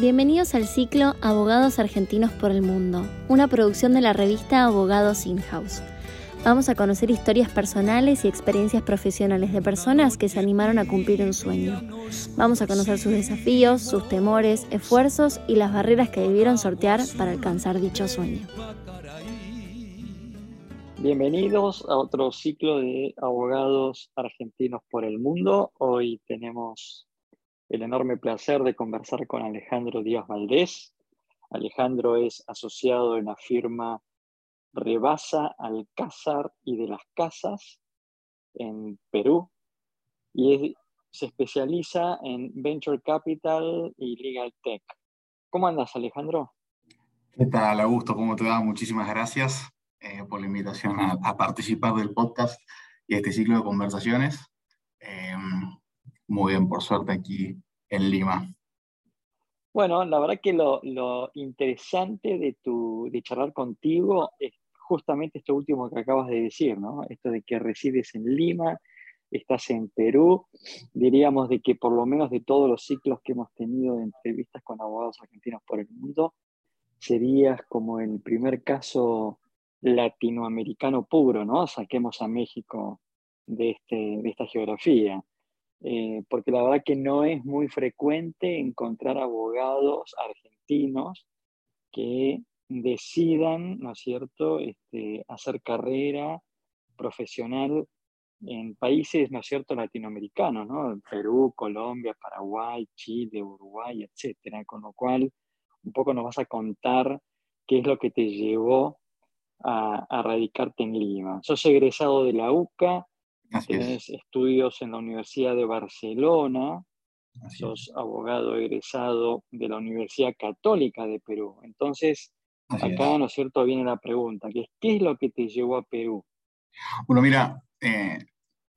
Bienvenidos al ciclo Abogados Argentinos por el Mundo, una producción de la revista Abogados In-House. Vamos a conocer historias personales y experiencias profesionales de personas que se animaron a cumplir un sueño. Vamos a conocer sus desafíos, sus temores, esfuerzos y las barreras que debieron sortear para alcanzar dicho sueño. Bienvenidos a otro ciclo de Abogados Argentinos por el Mundo. Hoy tenemos el enorme placer de conversar con Alejandro Díaz Valdés. Alejandro es asociado en la firma Rebasa Alcázar y de las Casas en Perú y se especializa en Venture Capital y Legal Tech. ¿Cómo andas, Alejandro? ¿Qué tal, Augusto? ¿Cómo te va? Muchísimas gracias eh, por la invitación a, participar del podcast y este ciclo de conversaciones. Eh, muy bien, por suerte aquí en Lima. Bueno, la verdad que lo, interesante de, tu, de charlar contigo es justamente esto último que acabas de decir, ¿no? Esto de que resides en Lima, estás en Perú, diríamos de que por lo menos de todos los ciclos que hemos tenido de entrevistas con abogados argentinos por el mundo, serías como el primer caso latinoamericano puro, ¿no? Saquemos a México de, este, de esta geografía. Eh, porque la verdad que no es muy frecuente encontrar abogados argentinos que decidan, ¿no es cierto?, este, hacer carrera profesional en países, ¿no es cierto?, latinoamericanos, ¿no? Perú, Colombia, Paraguay, Chile, Uruguay, etcétera. Con lo cual, un poco nos vas a contar qué es lo que te llevó a, radicarte en Lima. Sos egresado de la UCA, tienes estudios en la Universidad de Barcelona, sos abogado egresado de la Universidad Católica de Perú. Entonces, Acá, ¿no es cierto?, viene la pregunta, que es, ¿qué es lo que te llevó a Perú? Bueno, mira, eh,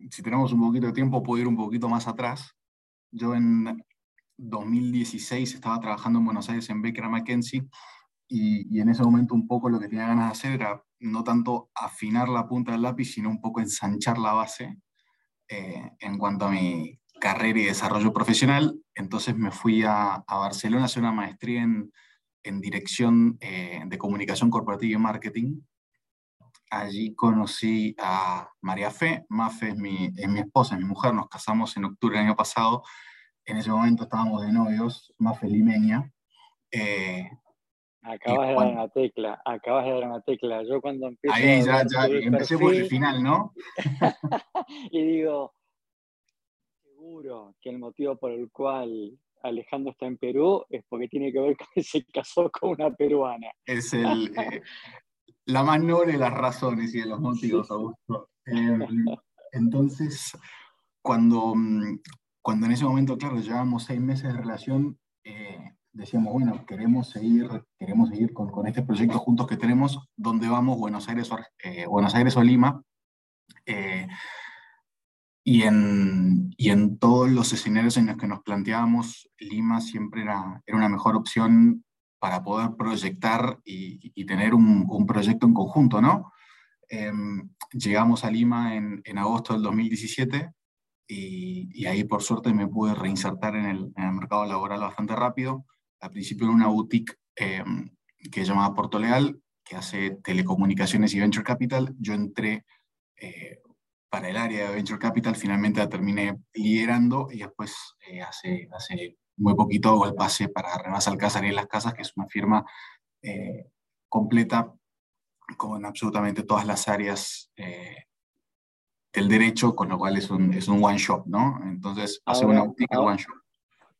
si tenemos un poquito de tiempo, puedo ir un poquito más atrás. Yo en 2016 estaba trabajando en Buenos Aires en Baker McKenzie y, y, en ese momento un poco lo que tenía ganas de hacer era no tanto afinar la punta del lápiz, sino un poco ensanchar la base eh, en cuanto a mi carrera y desarrollo profesional. Entonces me fui a, a Barcelona a hacer una maestría en en dirección eh, de comunicación corporativa y marketing. Allí conocí a María Fe. Mafe es mi, es mi esposa, es mi mujer. Nos casamos en octubre del año pasado. En ese momento estábamos de novios, Mafe limeña. Eh, acabas de dar una tecla, acabas de dar una tecla. Yo cuando empiezo Ahí ya, ya empecé por el final, ¿no? y digo, seguro que el motivo por el cual Alejandro está en Perú es porque tiene que ver con que se casó con una peruana. Es el, eh, la más noble de las razones y de los motivos, Augusto. Em, entonces, cuando, mm, cuando en ese momento, claro, llevábamos seis meses de relación, eh, decíamos, bueno, queremos seguir, queremos seguir con, con, este proyecto juntos que tenemos, ¿dónde vamos? Buenos Aires, eh, Buenos Aires o Lima. Y en, y en todos los escenarios en los que nos planteábamos, Lima siempre era, era una mejor opción para poder proyectar y, tener un, un, proyecto en conjunto, ¿no? Em, llegamos a Lima en, en, agosto del 2017 y, y, ahí por suerte me pude reinsertar en el, en el, mercado laboral bastante rápido. Al principio en una boutique em, que se llamaba Porto Leal, que hace telecomunicaciones y venture capital. Yo entré eh, para el área de Venture Capital, finalmente la terminé liderando y después eh, hace, hace muy poquito hago el pase para Rebasa Alcázar y Las Casas, que es una firma eh, completa con absolutamente todas las áreas eh, del derecho, con lo cual es un, es un one shop, ¿no? Entonces, hace una óptica one shop.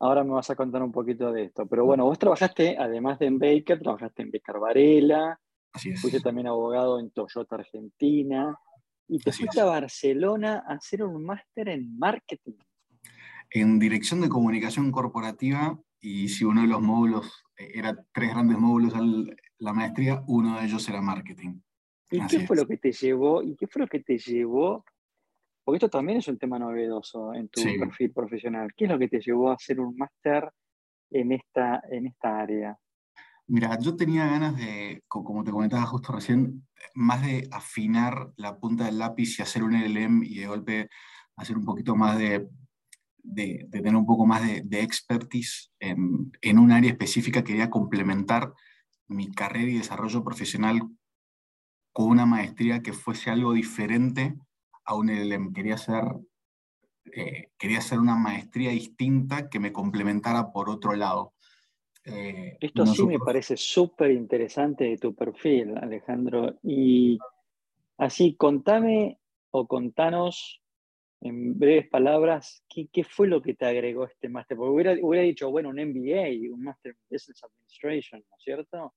Ahora me vas a contar un poquito de esto, pero bueno, vos trabajaste, además de en Baker, trabajaste en Becar Varela, fuiste también abogado en Toyota Argentina, y te fuiste a Barcelona a hacer un máster en marketing. En dirección de comunicación corporativa, y si uno de los módulos, eh, era tres grandes módulos la maestría, uno de ellos era marketing. ¿Y qué fue lo que te llevó? ¿Y qué fue lo que te llevó? Porque esto también es un tema novedoso en tu perfil profesional. ¿Qué es lo que te llevó a hacer un máster en esta, en esta área? Mira, yo tenía ganas de, como te comentaba justo recién, más de afinar la punta del lápiz y hacer un LLM y de golpe hacer un poquito más de, de, tener un poco más de, expertise en, en, un área específica, quería complementar mi carrera y desarrollo profesional con una maestría que fuese algo diferente a un LLM. Quería hacer, eh, quería hacer una maestría distinta que me complementara por otro lado. Eh, Esto sí me parece súper interesante de tu perfil, Alejandro. Y así, contame o contanos en breves palabras, ¿qué, ¿qué, fue lo que te agregó este máster? Porque hubiera, hubiera, dicho, bueno, un MBA, un Master in Business Administration, ¿no es cierto?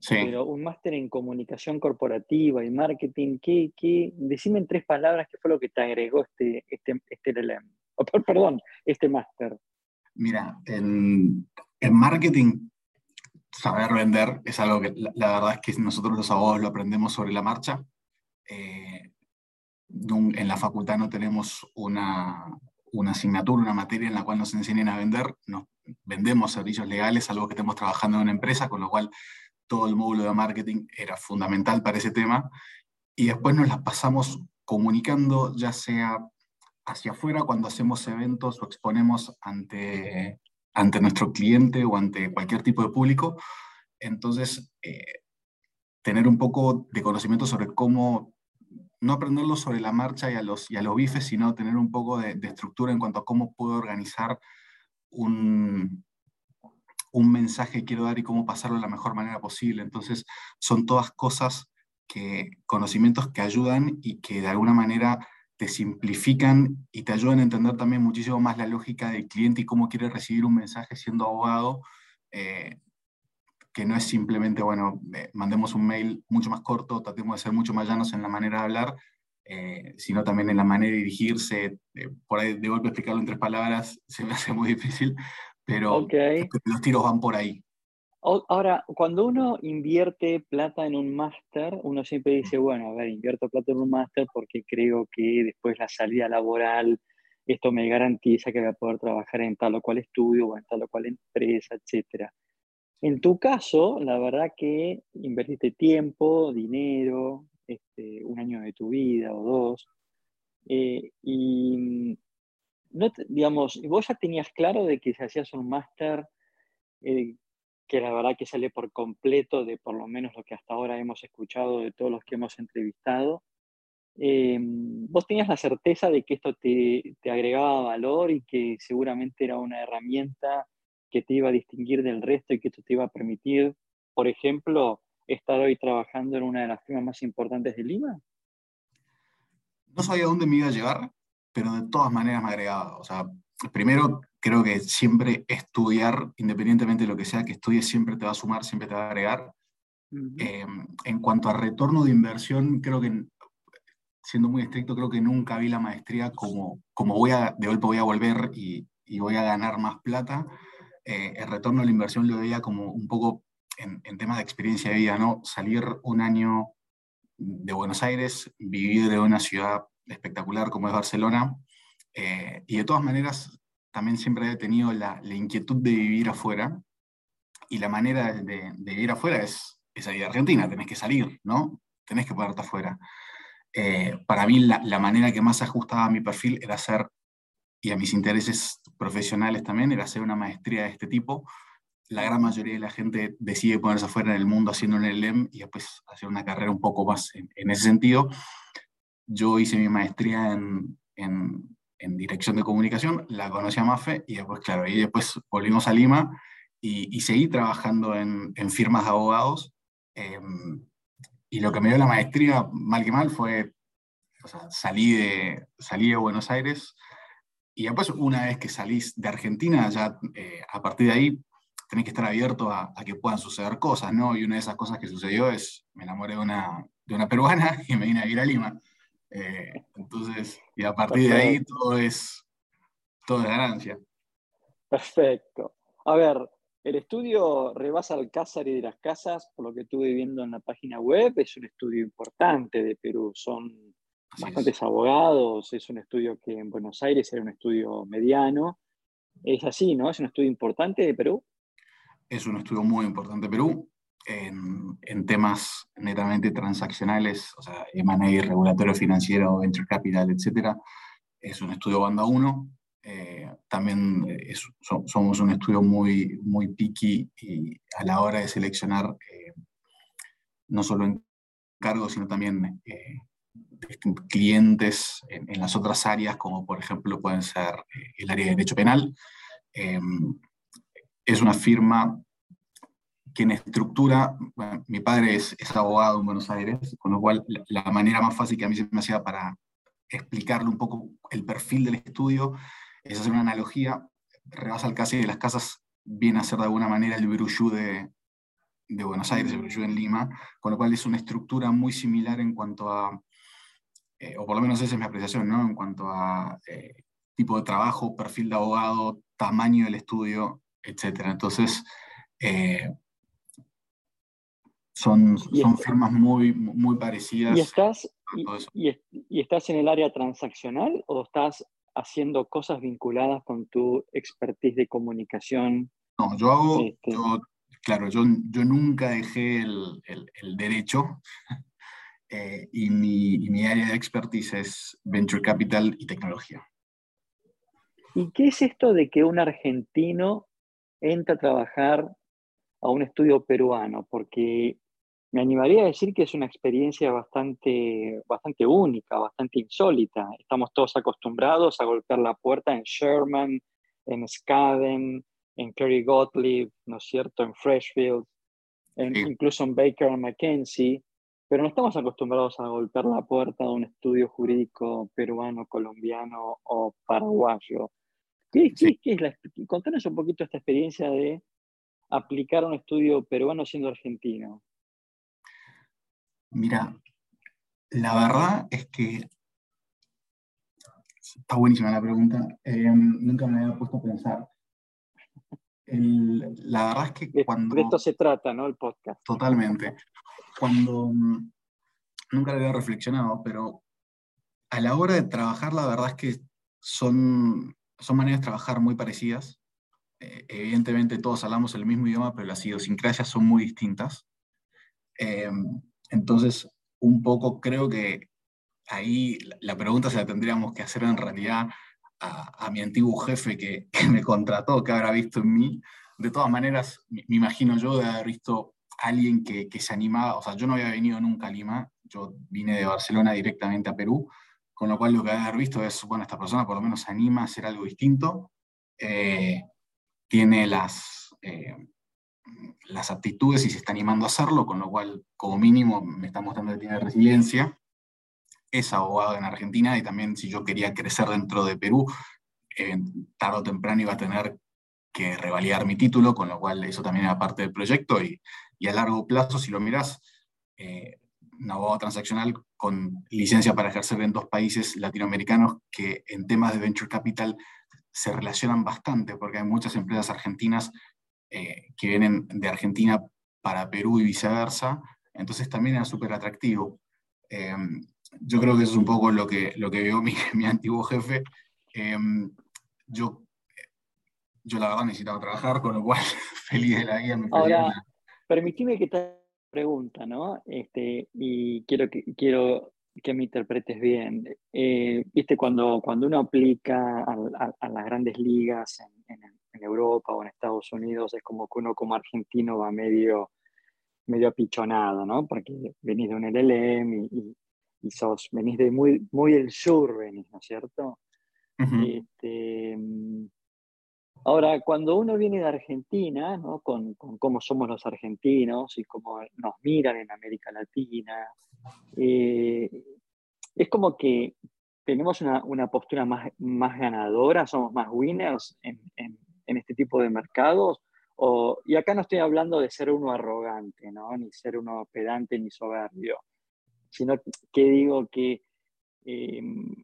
Sí. Pero un máster en comunicación corporativa y marketing, ¿qué, qué? decime en tres palabras qué fue lo que te agregó este, este, este LLM. perdón, este máster. Mira, en, en, marketing, saber vender es algo que la, la, verdad es que nosotros los abogados lo aprendemos sobre la marcha. Eh, en la facultad no tenemos una, una, asignatura, una materia en la cual nos enseñen a vender. Nos, vendemos servicios legales, algo que estemos trabajando en una empresa, con lo cual todo el módulo de marketing era fundamental para ese tema. Y después nos las pasamos comunicando, ya sea hacia afuera cuando hacemos eventos o exponemos ante, ante nuestro cliente o ante cualquier tipo de público. Entonces, eh, tener un poco de conocimiento sobre cómo no aprenderlo sobre la marcha y a los, y a los bifes, sino tener un poco de, estructura en cuanto a cómo puedo organizar un, un mensaje quiero dar y cómo pasarlo de la mejor manera posible. Entonces, son todas cosas que, conocimientos que ayudan y que de alguna manera te simplifican y te ayudan a entender también muchísimo más la lógica del cliente y cómo quiere recibir un mensaje siendo abogado, eh, que no es simplemente, bueno, eh, mandemos un mail mucho más corto, tratemos de ser mucho más llanos en la manera de hablar, eh, sino también en la manera de dirigirse. Eh, por ahí de golpe explicarlo en tres palabras se me hace muy difícil, pero los tiros van por ahí. Ahora, cuando uno invierte plata en un máster, uno siempre dice, bueno, a ver, invierto plata en un máster porque creo que después la salida laboral, esto me garantiza que voy a poder trabajar en tal o cual estudio o en tal o cual empresa, etcétera. En tu caso, la verdad que invertiste tiempo, dinero, este, un año de tu vida o dos, eh, y no digamos, vos ya tenías claro de que si hacías un máster, eh, que la verdad que sale por completo de por lo menos lo que hasta ahora hemos escuchado de todos los que hemos entrevistado, eh, vos tenías la certeza de que esto te, te agregaba valor y que seguramente era una herramienta que te iba a distinguir del resto y que esto te iba a permitir, por ejemplo, estar hoy trabajando en una de las firmas más importantes de Lima? No sabía dónde me iba a llevar, pero de todas maneras me agregaba. O sea, primero creo que siempre estudiar, independientemente de lo que sea que estudies, siempre te va a sumar, siempre te va a agregar. Em, en cuanto a retorno de inversión, creo que, siendo muy estricto, creo que nunca vi la maestría como, como voy a, de golpe voy a volver y, y voy a ganar más plata. Eh, el retorno a la inversión lo veía como un poco en, temas de experiencia de vida, ¿no? Salir un año de Buenos Aires, vivir en una ciudad espectacular como es Barcelona, eh, y de todas maneras también siempre he tenido la, inquietud de vivir afuera, y la manera de, vivir afuera es, es salir de Argentina, tenés que salir, ¿no? Tenés que ponerte afuera. Eh, para mí la, manera que más ajustaba a mi perfil era hacer y a mis intereses profesionales también era hacer una maestría de este tipo. La gran mayoría de la gente decide ponerse afuera en el mundo haciendo un LEM y después hacer una carrera un poco más en, ese sentido. Yo hice mi maestría en, en, en, dirección de comunicación, la conocí a Mafe y después, claro, y después volvimos a Lima y, y seguí trabajando en, firmas de abogados. Em, y lo que me dio la maestría, mal que mal, fue, o sea, salí, de, salí de Buenos Aires, y después, una vez que salís de Argentina, ya eh, a partir de ahí tenés que estar abierto a, que puedan suceder cosas, ¿no? Y una de esas cosas que sucedió es, me enamoré de una, de una peruana y me vine a vivir a Lima. Eh, entonces, y a partir de ahí todo es, todo es ganancia. Perfecto. A ver, el estudio Rebasa Alcázar y de las Casas, por lo que estuve viendo en la página web, es un estudio importante de Perú. Son bastantes abogados, es un estudio que en Buenos Aires era un estudio mediano. Es así, ¿no? Es un estudio importante de Perú. Es un estudio muy importante de Perú en, en temas netamente transaccionales, o sea, M&A, regulatorio financiero, venture capital, etc. Es un estudio banda 1. eh, también somos un estudio muy, muy picky y a la hora de seleccionar eh, no solo encargos, sino también eh, clientes en, las otras áreas, como por ejemplo pueden ser el área de derecho penal. es una firma que en estructura, mi padre es, abogado en Buenos Aires, con lo cual la, la manera más fácil que a mí se me hacía para explicarle un poco el perfil del estudio es hacer una analogía, rebasa el casi de las casas viene a ser de alguna manera el Brujú de, de, Buenos Aires, el Brujú en Lima, con lo cual es una estructura muy similar en cuanto a, eh, o por lo menos esa es mi apreciación, ¿no? en cuanto a eh, tipo de trabajo, perfil de abogado, tamaño del estudio, etc. Entonces, eh, son, son firmas muy, muy parecidas. ¿Y estás, y estás en el área transaccional o estás haciendo cosas vinculadas con tu expertise de comunicación? No, yo hago, este, claro, yo, yo nunca dejé el, el, derecho eh, y, mi, y, mi, área de expertise es Venture Capital y tecnología. ¿Y qué es esto de que un argentino entra a trabajar a un estudio peruano? Porque me animaría a decir que es una experiencia bastante, bastante única, bastante insólita. Estamos todos acostumbrados a golpear la puerta en Sherman, en Skaden, en Kerry Gottlieb, ¿no es cierto?, en Freshfield, incluso en Baker McKenzie, pero no estamos acostumbrados a golpear la puerta de un estudio jurídico peruano, colombiano o paraguayo. ¿Qué, es la, contanos un poquito esta experiencia de aplicar un estudio peruano siendo argentino. Mira, la verdad es que está buenísima la pregunta. Em, nunca me había puesto a pensar. la verdad es que cuando... De esto se trata, ¿no? El podcast. Totalmente. Cuando... Mm, nunca lo había reflexionado, pero a la hora de trabajar, la verdad es que son, son maneras de trabajar muy parecidas. Eh, evidentemente todos hablamos el mismo idioma, pero las idiosincrasias son muy distintas. Em, entonces, un poco creo que ahí la pregunta se la tendríamos que hacer en realidad a, mi antiguo jefe que, me contrató, que habrá visto en mí. De todas maneras, me, imagino yo de haber visto a alguien que, se animaba, o sea, yo no había venido nunca a Lima, yo vine de Barcelona directamente a Perú, con lo cual lo que haber visto es, bueno, esta persona por lo menos se anima a hacer algo distinto, eh, tiene las, eh, las aptitudes y se está animando a hacerlo, con lo cual, como mínimo, me está mostrando que tiene resiliencia. Es abogado en Argentina y también si yo quería crecer dentro de Perú, eh, tarde o temprano iba a tener que revalidar mi título, con lo cual eso también era parte del proyecto y, a largo plazo, si lo miras, eh, un abogado transaccional con licencia para ejercer en dos países latinoamericanos que en temas de venture capital se relacionan bastante, porque hay muchas empresas argentinas eh, que vienen de Argentina para Perú y viceversa, entonces también era súper atractivo. Em, yo creo que eso es un poco lo que, lo que vio mi, mi antiguo jefe. Em, yo, yo la verdad necesitaba trabajar, con lo cual feliz de la vida. Me Ahora, permíteme que te pregunta, ¿no? Este, y quiero que, quiero que me interpretes bien. Eh, Viste, cuando, cuando uno aplica a, las grandes ligas en, en, Europa o en Estados Unidos, es como que uno como argentino va medio, medio apichonado, ¿no? Porque venís de un LLM y, y, sos, venís de muy, muy el sur, venís, ¿no es cierto? este, ahora, cuando uno viene de Argentina, ¿no? Con, con, cómo somos los argentinos y cómo nos miran en América Latina, eh, es como que tenemos una, una, postura más, más ganadora, somos más winners en, en, en este tipo de mercados. O, y acá no estoy hablando de ser uno arrogante, ¿no? ni ser uno pedante ni soberbio, sino que digo que em,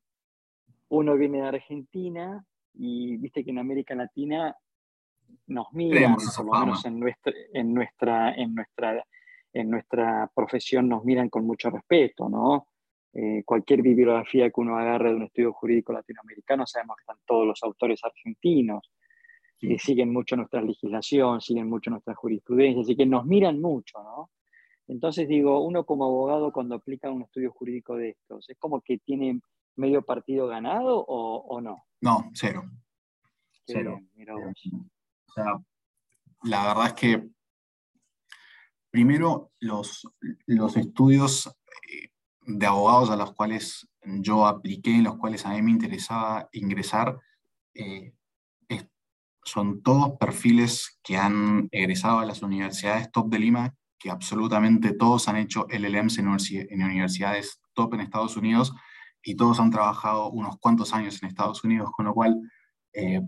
uno viene de Argentina y viste que en América Latina nos miran, por lo menos en nuestra, en, nuestra, en, nuestra, en nuestra profesión nos miran con mucho respeto, ¿no? Eh, cualquier bibliografía que uno agarre de un estudio jurídico latinoamericano, sabemos que están todos los autores argentinos siguen mucho nuestra legislación, siguen mucho nuestra jurisprudencia, así que nos miran mucho, ¿no? Entonces digo, uno como abogado cuando aplica un estudio jurídico de estos, ¿es como que tiene medio partido ganado o, no? No, cero. cero. o sea, la verdad es que primero los, los estudios eh, de abogados a los cuales yo apliqué, en los cuales a mí me interesaba ingresar, eh, son todos perfiles que han egresado a las universidades top de Lima, que absolutamente todos han hecho LLMs en, en universidades top en Estados Unidos y todos han trabajado unos cuantos años en Estados Unidos, con lo cual eh,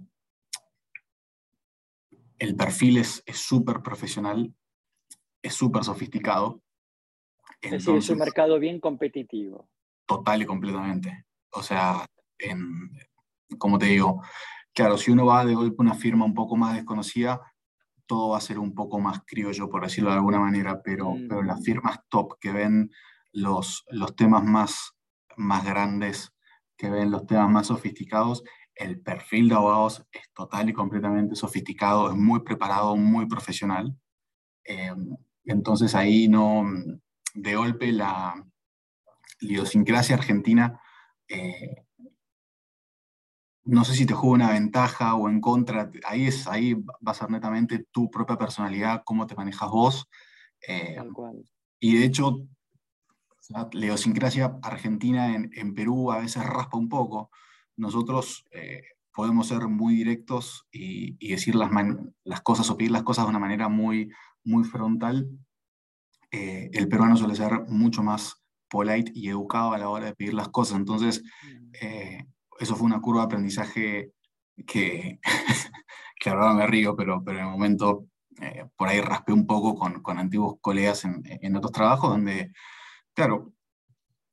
el perfil es súper profesional, es súper sofisticado. es decir, es un mercado bien competitivo. Total y completamente. O sea, como te digo, claro, si uno va de golpe a una firma un poco más desconocida, todo va a ser un poco más criollo, por decirlo de alguna manera, pero, pero las mm. firmas top que ven los, los temas más, más grandes, que ven los temas más sofisticados, el perfil de abogados es total y completamente sofisticado, es muy preparado, muy profesional. Eh, entonces ahí no, de golpe la, idiosincrasia argentina, eh, no sé si te juega una ventaja o en contra, ahí, es, ahí va a ser netamente tu propia personalidad, cómo te manejas vos. Eh, y de hecho, la idiosincrasia argentina en, en, Perú a veces raspa un poco. Nosotros eh, podemos ser muy directos y, decir las, las, cosas o pedir las cosas de una manera muy, muy frontal. el peruano suele ser mucho más polite y educado a la hora de pedir las cosas. Entonces, mm. eh, eso fue una curva de aprendizaje que, que ahora me río, pero, pero en el momento eh, por ahí raspé un poco con, con antiguos colegas en, en, otros trabajos donde, claro...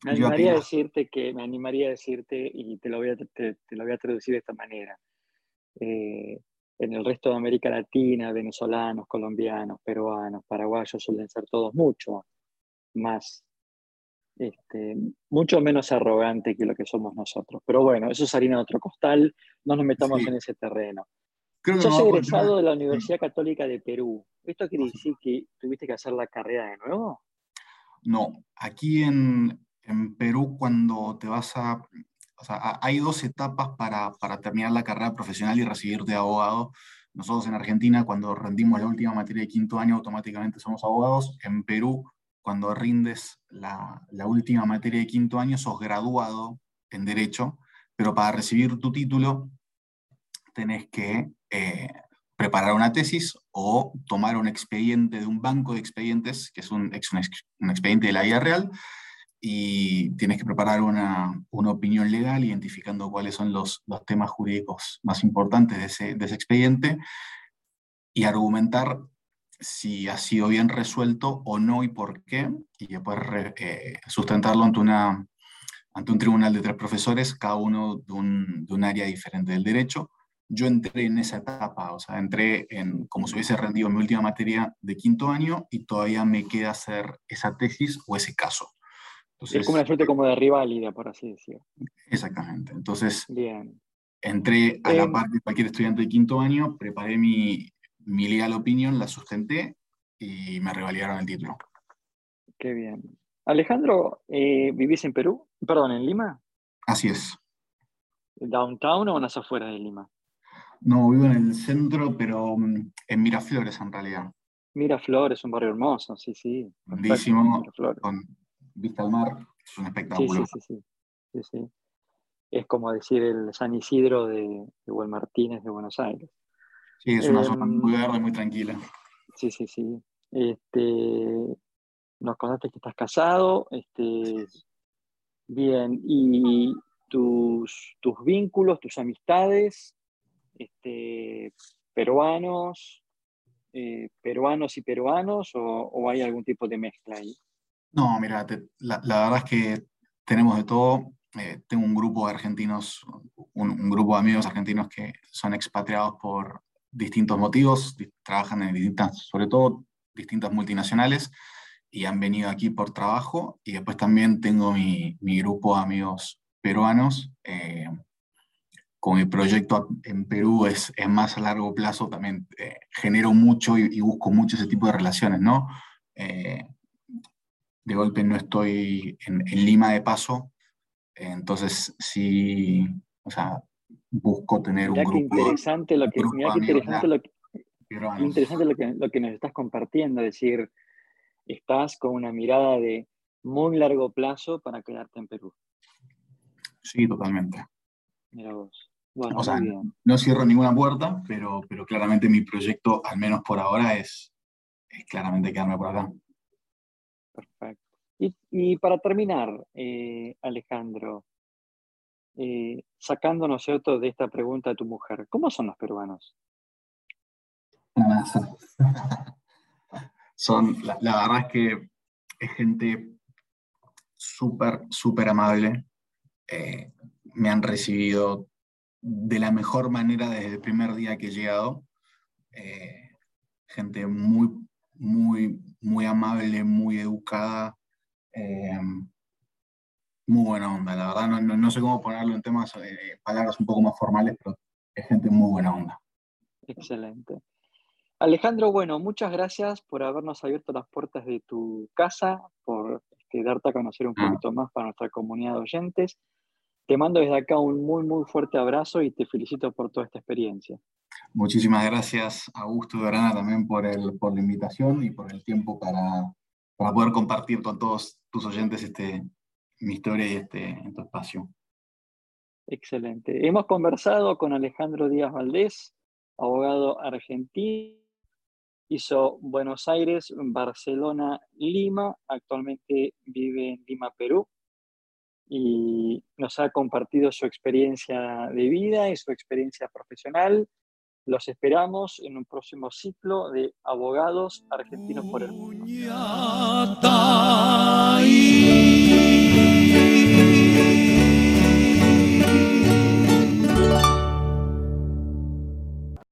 Me animaría, a decirte que, me animaría a decirte, y te lo voy a, te, lo voy a traducir de esta manera, eh, en el resto de América Latina, venezolanos, colombianos, peruanos, paraguayos suelen ser todos mucho más este, mucho menos arrogante que lo que somos nosotros. Pero bueno, eso es harina de otro costal, no nos metamos en ese terreno. Creo Sos egresado de la Universidad Católica de Perú. ¿Esto quiere decir que tuviste que hacer la carrera de nuevo? No, aquí en, en Perú cuando te vas a... O sea, hay dos etapas para, para terminar la carrera profesional y recibirte abogado. Nosotros en Argentina, cuando rendimos la última materia de quinto año, automáticamente somos abogados. En Perú, cuando rindes la, última materia de quinto año, sos graduado en Derecho, pero para recibir tu título tenés que eh, preparar una tesis o tomar un expediente de un banco de expedientes, que es un, expediente de la vida real, y tienes que preparar una, opinión legal identificando cuáles son los, temas jurídicos más importantes de ese expediente y argumentar si ha sido bien resuelto o no y por qué, y después eh, sustentarlo ante, una, ante un tribunal de tres profesores, cada uno de un, de un, área diferente del derecho. Yo entré en esa etapa, o sea, entré en, como si hubiese rendido mi última materia de quinto año y todavía me queda hacer esa tesis o ese caso. Entonces, es como una suerte como de rivalidad, por así decirlo. Exactamente. Entonces, Bien. entré a la em, par de cualquier estudiante de quinto año, preparé mi, mi legal opinion la sustenté y me revalidaron el título. Qué bien. Alejandro, eh, ¿vivís en Perú? Perdón, en Lima. Así es. ¿Downtown o en las afueras de Lima? No, vivo en el centro, pero mm, en Miraflores en realidad. Miraflores, un barrio hermoso, sí, sí. Lindísimo, con vista al mar, es un espectáculo. Sí, sí, sí, sí, Es como decir el San Isidro de, de Martínez de Buenos Aires. Sí, es una zona muy em, verde, muy tranquila. Sí, sí, sí. Este, nos contaste que estás casado. Este, bien, y tus, tus vínculos, tus amistades, este, peruanos, eh, peruanos y peruanos, o, hay algún tipo de mezcla ahí? No, mira, la, verdad es que tenemos de todo. Eh, tengo un grupo de argentinos, un, grupo de amigos argentinos que son expatriados por, distintos motivos, trabajan en distintas, sobre todo distintas multinacionales y han venido aquí por trabajo. Y después también tengo mi, mi grupo de amigos peruanos. Eh, con mi proyecto en Perú es, es, más a largo plazo, también eh, genero mucho y, busco mucho ese tipo de relaciones, ¿no? Eh, de golpe no estoy en, en Lima de paso, entonces sí, o sea, busco tener un grupo. interesante lo que, interesante lo que, interesante lo que, lo que nos estás compartiendo, es decir, estás con una mirada de muy largo plazo para quedarte en Perú. Sí, totalmente. Mira vos. Bueno, o sea, no cierro ninguna puerta, pero, pero claramente mi proyecto, al menos por ahora, es, es claramente quedarme por acá. Perfecto. Y, para terminar, eh, Alejandro, eh, sacándonos cierto de esta pregunta de tu mujer, ¿cómo son los peruanos? son, la, verdad es que es gente súper, súper amable. Eh, me han recibido de la mejor manera desde el primer día que he llegado. Eh, gente muy, muy, muy amable, muy educada, eh, muy buena onda. La verdad, no, no, sé cómo ponerlo en temas, palabras un poco más formales, pero es gente muy buena onda. Excelente. Alejandro, bueno, muchas gracias por habernos abierto las puertas de tu casa, por este, darte a conocer un ah. poquito más para nuestra comunidad de oyentes. Te mando desde acá un muy, muy fuerte abrazo y te felicito por toda esta experiencia. Muchísimas gracias, Augusto y Dorana, también por, el, por la invitación y por el tiempo para, para poder compartir con todos tus oyentes este, mi historia y este, espacio. Excelente. Hemos conversado con Alejandro Díaz Valdés, abogado argentino Hizo Buenos Aires, Barcelona, Lima. Actualmente vive en Lima, Perú. Y nos ha compartido su experiencia de vida y su experiencia profesional. Los esperamos en un próximo ciclo de abogados argentinos por el mundo.